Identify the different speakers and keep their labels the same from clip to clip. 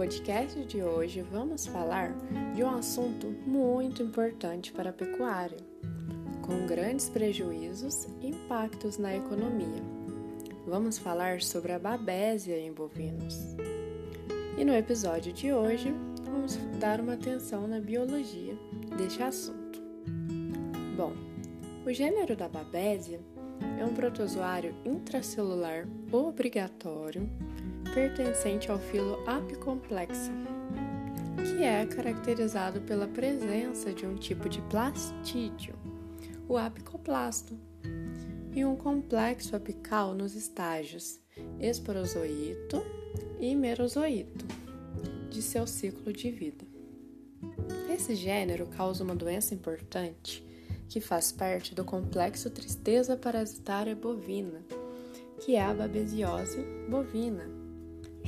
Speaker 1: podcast de hoje vamos falar de um assunto muito importante para a pecuária, com grandes prejuízos e impactos na economia. Vamos falar sobre a babésia em bovinos. E no episódio de hoje, vamos dar uma atenção na biologia deste assunto. Bom, o gênero da babésia é um protozoário intracelular obrigatório pertencente ao filo Apicomplexa, que é caracterizado pela presença de um tipo de plastídeo, o apicoplasto, e um complexo apical nos estágios esporozoito e merozoito de seu ciclo de vida. Esse gênero causa uma doença importante que faz parte do complexo tristeza parasitária bovina, que é a babesiose bovina,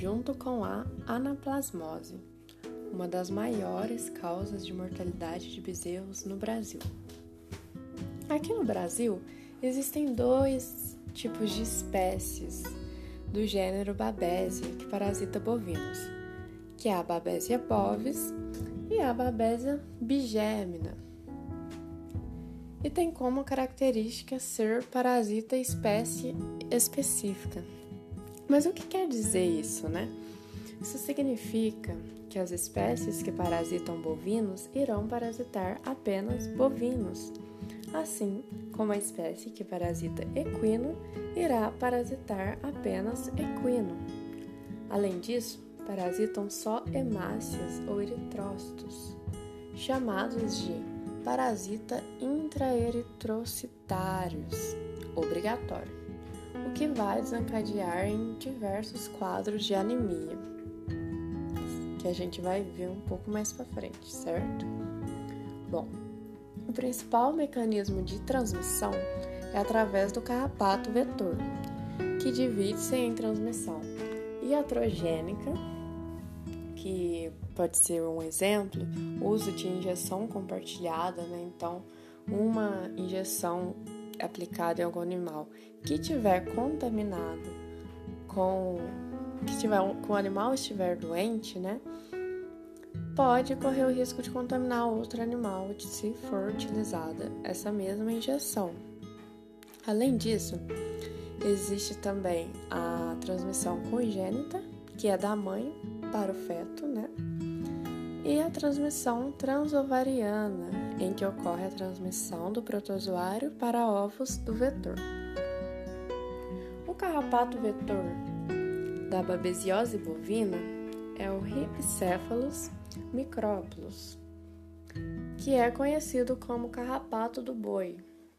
Speaker 1: junto com a anaplasmose, uma das maiores causas de mortalidade de bezerros no Brasil. Aqui no Brasil existem dois tipos de espécies do gênero Babesia que parasita bovinos, que é a Babesia bovis e a Babesia bigémina e tem como característica ser parasita espécie específica. Mas o que quer dizer isso, né? Isso significa que as espécies que parasitam bovinos irão parasitar apenas bovinos, assim como a espécie que parasita equino irá parasitar apenas equino. Além disso, parasitam só hemácias ou eritrócitos, chamados de parasita intraeritrocitários, obrigatório, o que vai desencadear em diversos quadros de anemia, que a gente vai ver um pouco mais para frente, certo? Bom, o principal mecanismo de transmissão é através do carrapato vetor, que divide-se em transmissão iatrogênica, que pode ser um exemplo, uso de injeção compartilhada, né? Então, uma injeção aplicada em algum animal que tiver contaminado com que tiver com o animal estiver doente, né? Pode correr o risco de contaminar outro animal se for utilizada essa mesma injeção. Além disso, existe também a transmissão congênita, que é da mãe para o feto, né? E a transmissão transovariana, em que ocorre a transmissão do protozoário para ovos do vetor. O carrapato vetor da babesiose bovina é o Rhipicephalus micrópolis, que é conhecido como carrapato do boi.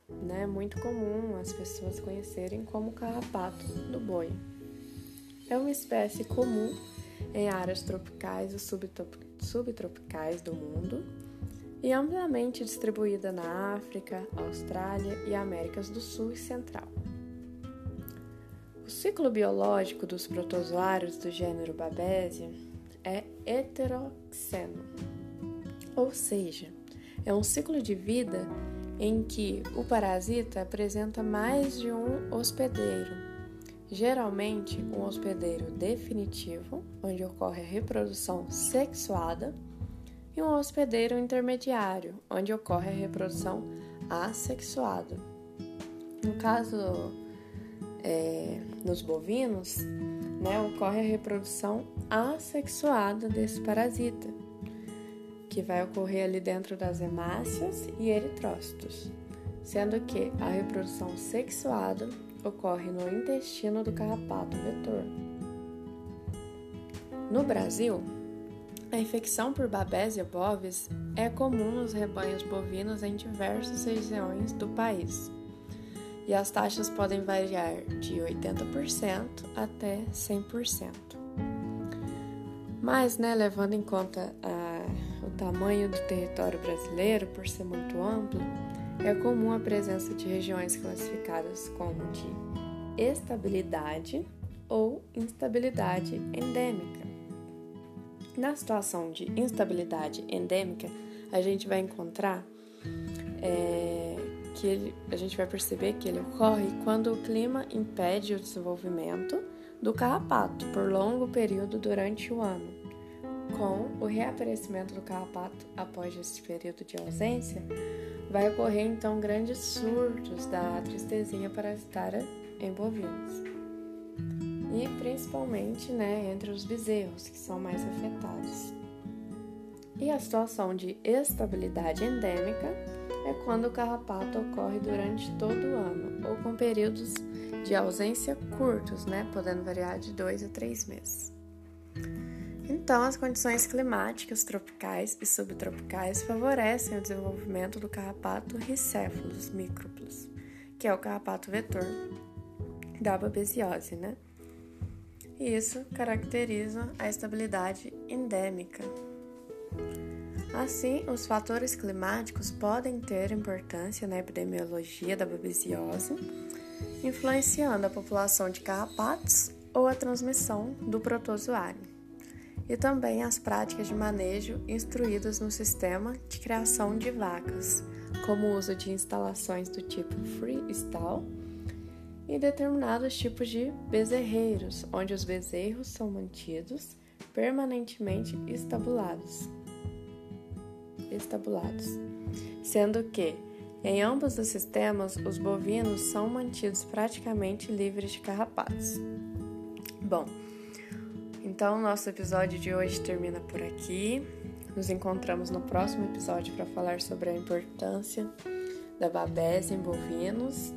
Speaker 1: Né? Muito comum as pessoas conhecerem como carrapato do boi. É uma espécie comum em áreas tropicais e subtropicais do mundo e amplamente distribuída na África, Austrália e Américas do Sul e Central. O ciclo biológico dos protozoários do gênero Babesia é heteroxeno, ou seja, é um ciclo de vida em que o parasita apresenta mais de um hospedeiro geralmente um hospedeiro definitivo, onde ocorre a reprodução sexuada, e um hospedeiro intermediário, onde ocorre a reprodução assexuada. No caso, é, nos bovinos, né, ocorre a reprodução assexuada desse parasita, que vai ocorrer ali dentro das hemácias e eritrócitos, sendo que a reprodução sexuada ocorre no intestino do carrapato vetor. No Brasil, a infecção por Babesia bovis é comum nos rebanhos bovinos em diversas regiões do país. E as taxas podem variar de 80% até 100%. Mas, né, levando em conta ah, o tamanho do território brasileiro, por ser muito amplo, é comum a presença de regiões classificadas como de estabilidade ou instabilidade endêmica. Na situação de instabilidade endêmica, a gente vai encontrar é, que ele, a gente vai perceber que ele ocorre quando o clima impede o desenvolvimento do carrapato por longo período durante o ano, com o reaparecimento do carrapato após esse período de ausência, vai ocorrer então grandes surtos da tristezinha parasitária em bovinos. E principalmente né, entre os bezerros, que são mais afetados. E a situação de estabilidade endêmica é quando o carrapato ocorre durante todo o ano ou com períodos de ausência curtos, né, podendo variar de dois a três meses. Então, as condições climáticas tropicais e subtropicais favorecem o desenvolvimento do carrapato Rhicephalus microplus, que é o carrapato vetor da babesiose, né? E isso caracteriza a estabilidade endêmica. Assim, os fatores climáticos podem ter importância na epidemiologia da babesiose, influenciando a população de carrapatos ou a transmissão do protozoário e também as práticas de manejo instruídas no sistema de criação de vacas, como o uso de instalações do tipo freestyle e determinados tipos de bezerreiros, onde os bezerros são mantidos permanentemente estabulados. Estabulados, sendo que em ambos os sistemas os bovinos são mantidos praticamente livres de carrapatos. Bom, então, nosso episódio de hoje termina por aqui. Nos encontramos no próximo episódio para falar sobre a importância da babés em bovinos.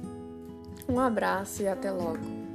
Speaker 1: Um abraço e até logo!